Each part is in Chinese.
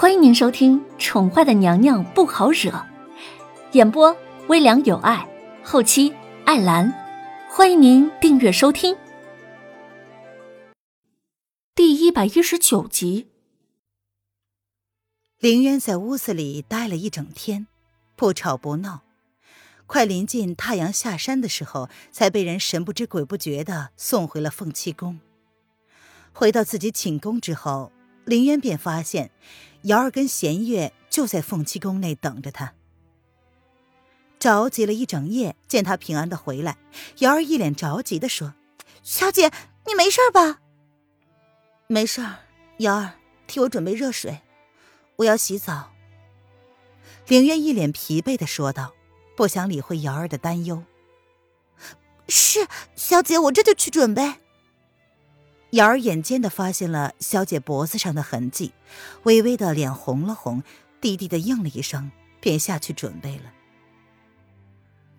欢迎您收听《宠坏的娘娘不好惹》，演播微凉有爱，后期艾兰。欢迎您订阅收听。第一百一十九集，凌渊在屋子里待了一整天，不吵不闹。快临近太阳下山的时候，才被人神不知鬼不觉的送回了凤栖宫。回到自己寝宫之后，凌渊便发现瑶儿跟弦月就在凤栖宫内等着他。着急了一整夜，见他平安的回来，瑶儿一脸着急的说：“小姐，你没事吧？”“没事儿。”瑶儿，替我准备热水，我要洗澡。”凌渊一脸疲惫的说道。不想理会瑶儿的担忧。是小姐，我这就去准备。瑶儿眼尖的发现了小姐脖子上的痕迹，微微的脸红了红，低低的应了一声，便下去准备了。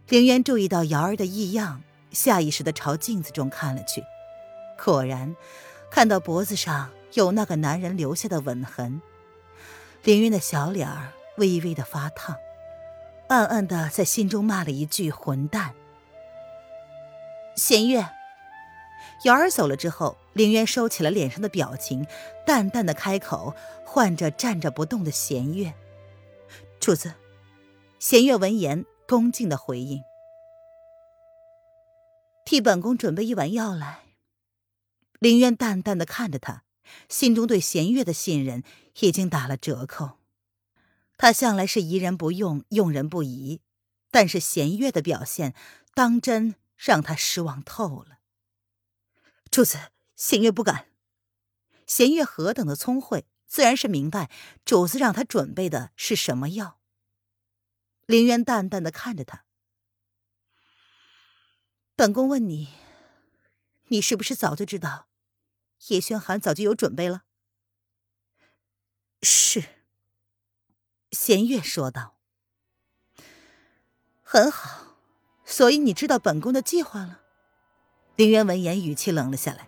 凌渊注意到瑶儿的异样，下意识的朝镜子中看了去，果然看到脖子上有那个男人留下的吻痕。凌渊的小脸儿微微的发烫。暗暗的在心中骂了一句“混蛋”。弦月，瑶儿走了之后，凌渊收起了脸上的表情，淡淡的开口，唤着站着不动的弦月：“主子。”弦月闻言，恭敬的回应：“替本宫准备一碗药来。”凌渊淡淡的看着他，心中对弦月的信任已经打了折扣。他向来是疑人不用，用人不疑，但是弦月的表现当真让他失望透了。主子，弦月不敢。弦月何等的聪慧，自然是明白主子让他准备的是什么药。凌渊淡淡的看着他，本宫问你，你是不是早就知道叶轩寒早就有准备了？是。弦月说道：“很好，所以你知道本宫的计划了。”林渊闻言，语气冷了下来。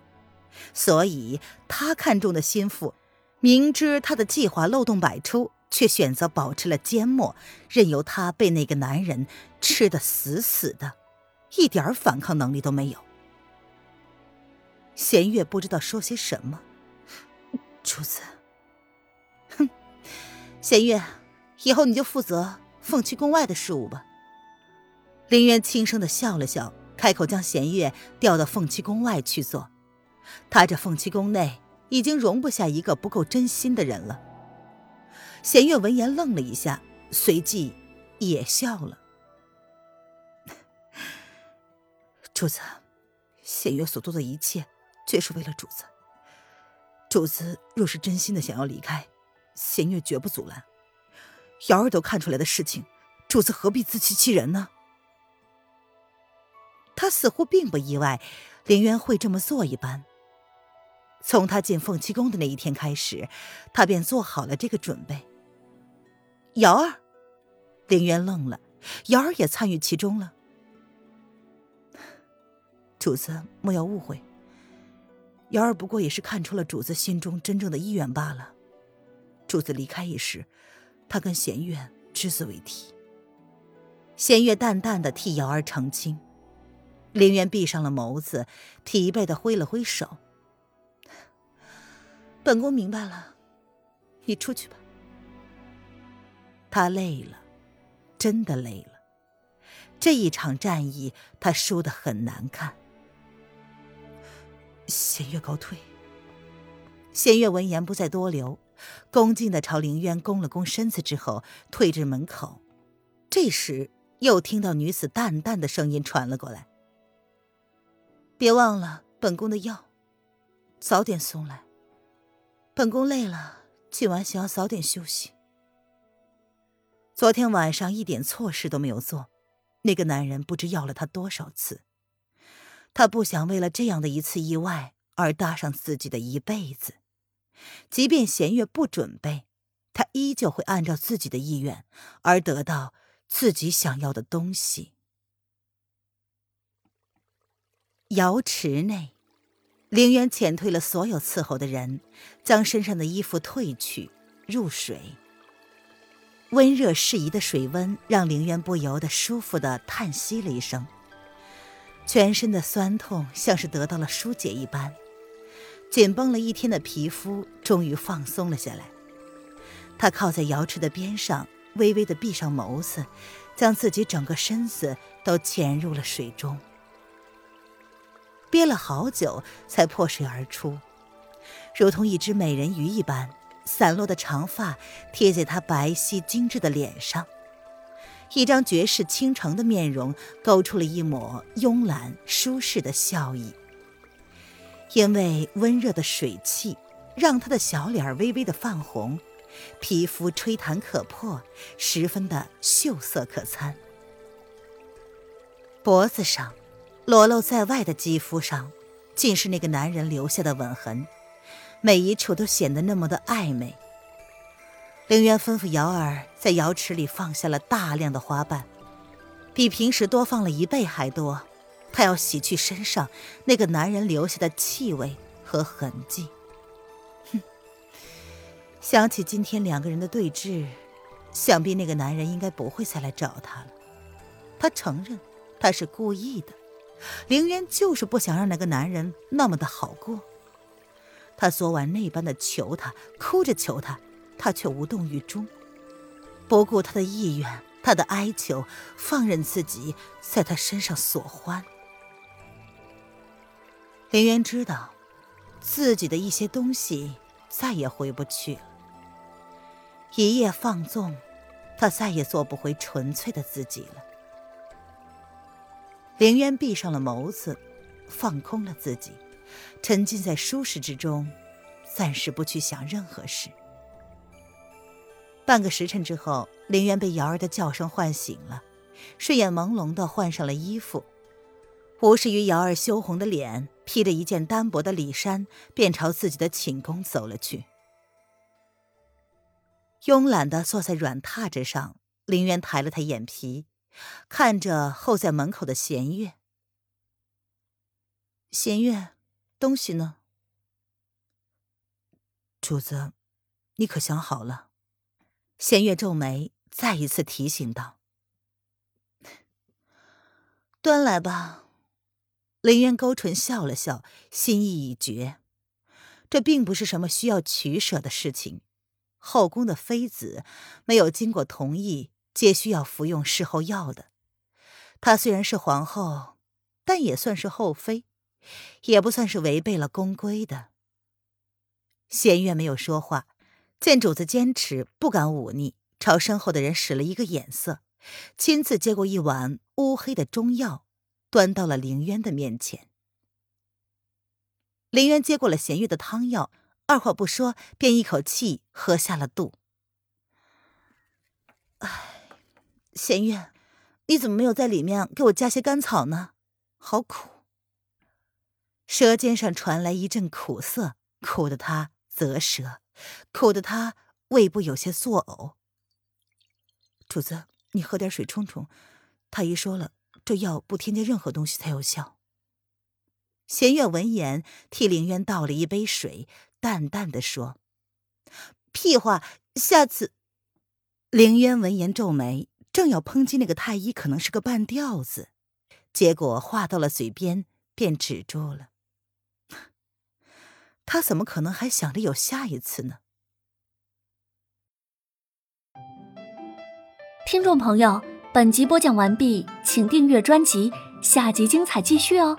所以他看中的心腹，明知他的计划漏洞百出，却选择保持了缄默，任由他被那个男人吃得死死的，一点反抗能力都没有。弦月不知道说些什么，主子，哼，弦月。以后你就负责凤栖宫外的事务吧。林渊轻声的笑了笑，开口将弦月调到凤栖宫外去做。他这凤栖宫内已经容不下一个不够真心的人了。弦月闻言愣了一下，随即也笑了。主子，弦月所做的一切，皆是为了主子。主子若是真心的想要离开，弦月绝不阻拦。瑶儿都看出来的事情，主子何必自欺欺人呢？他似乎并不意外，凌渊会这么做一般。从他进凤栖宫的那一天开始，他便做好了这个准备。瑶儿，凌渊愣了，瑶儿也参与其中了。主子莫要误会，瑶儿不过也是看出了主子心中真正的意愿罢了。主子离开一时。他跟弦月只字未提。弦月淡淡的替瑶儿澄清，林渊闭上了眸子，疲惫的挥了挥手：“本宫明白了，你出去吧。”他累了，真的累了。这一场战役，他输得很难看。弦月告退。弦月闻言不再多留。恭敬的朝凌渊躬了躬身子之后，退至门口。这时，又听到女子淡淡的声音传了过来：“别忘了本宫的药，早点送来。本宫累了，今晚想要早点休息。昨天晚上一点错事都没有做，那个男人不知要了他多少次。他不想为了这样的一次意外而搭上自己的一辈子。”即便弦月不准备，他依旧会按照自己的意愿而得到自己想要的东西。瑶池内，凌渊遣退了所有伺候的人，将身上的衣服褪去，入水。温热适宜的水温让凌渊不由得舒服的叹息了一声，全身的酸痛像是得到了疏解一般，紧绷了一天的皮肤终于放松了下来。他靠在瑶池的边上，微微的闭上眸子，将自己整个身子都潜入了水中，憋了好久才破水而出，如同一只美人鱼一般，散落的长发贴在她白皙精致的脸上，一张绝世倾城的面容勾出了一抹慵懒舒适的笑意。因为温热的水汽，让他的小脸微微的泛红。皮肤吹弹可破，十分的秀色可餐。脖子上，裸露在外的肌肤上，尽是那个男人留下的吻痕，每一处都显得那么的暧昧。凌渊吩咐瑶儿在瑶池里放下了大量的花瓣，比平时多放了一倍还多，他要洗去身上那个男人留下的气味和痕迹。哼想起今天两个人的对峙，想必那个男人应该不会再来找他了。他承认他是故意的，凌渊就是不想让那个男人那么的好过。他昨晚那般的求他，哭着求他，他却无动于衷，不顾他的意愿，他的哀求，放任自己在他身上所欢。凌渊知道，自己的一些东西再也回不去了。一夜放纵，他再也做不回纯粹的自己了。凌渊闭上了眸子，放空了自己，沉浸在舒适之中，暂时不去想任何事。半个时辰之后，凌渊被瑶儿的叫声唤醒了，睡眼朦胧的换上了衣服，无视于瑶儿羞红的脸，披着一件单薄的里衫，便朝自己的寝宫走了去。慵懒的坐在软榻之上，林渊抬了抬眼皮，看着候在门口的弦月。弦月，东西呢？主子，你可想好了？弦月皱眉，再一次提醒道：“端来吧。”林渊勾唇笑了笑，心意已决。这并不是什么需要取舍的事情。后宫的妃子没有经过同意，皆需要服用事后药的。她虽然是皇后，但也算是后妃，也不算是违背了宫规的。弦月没有说话，见主子坚持，不敢忤逆，朝身后的人使了一个眼色，亲自接过一碗乌黑的中药，端到了凌渊的面前。凌渊接过了弦月的汤药。二话不说，便一口气喝下了肚。唉，弦月，你怎么没有在里面给我加些甘草呢？好苦。舌尖上传来一阵苦涩，苦得他啧舌，苦得他胃部有些作呕。主子，你喝点水冲冲。太医说了，这药不添加任何东西才有效。弦月闻言，替凌渊倒了一杯水。淡淡的说：“屁话，下次。”凌渊闻言皱眉，正要抨击那个太医可能是个半吊子，结果话到了嘴边便止住了。他怎么可能还想着有下一次呢？听众朋友，本集播讲完毕，请订阅专辑，下集精彩继续哦。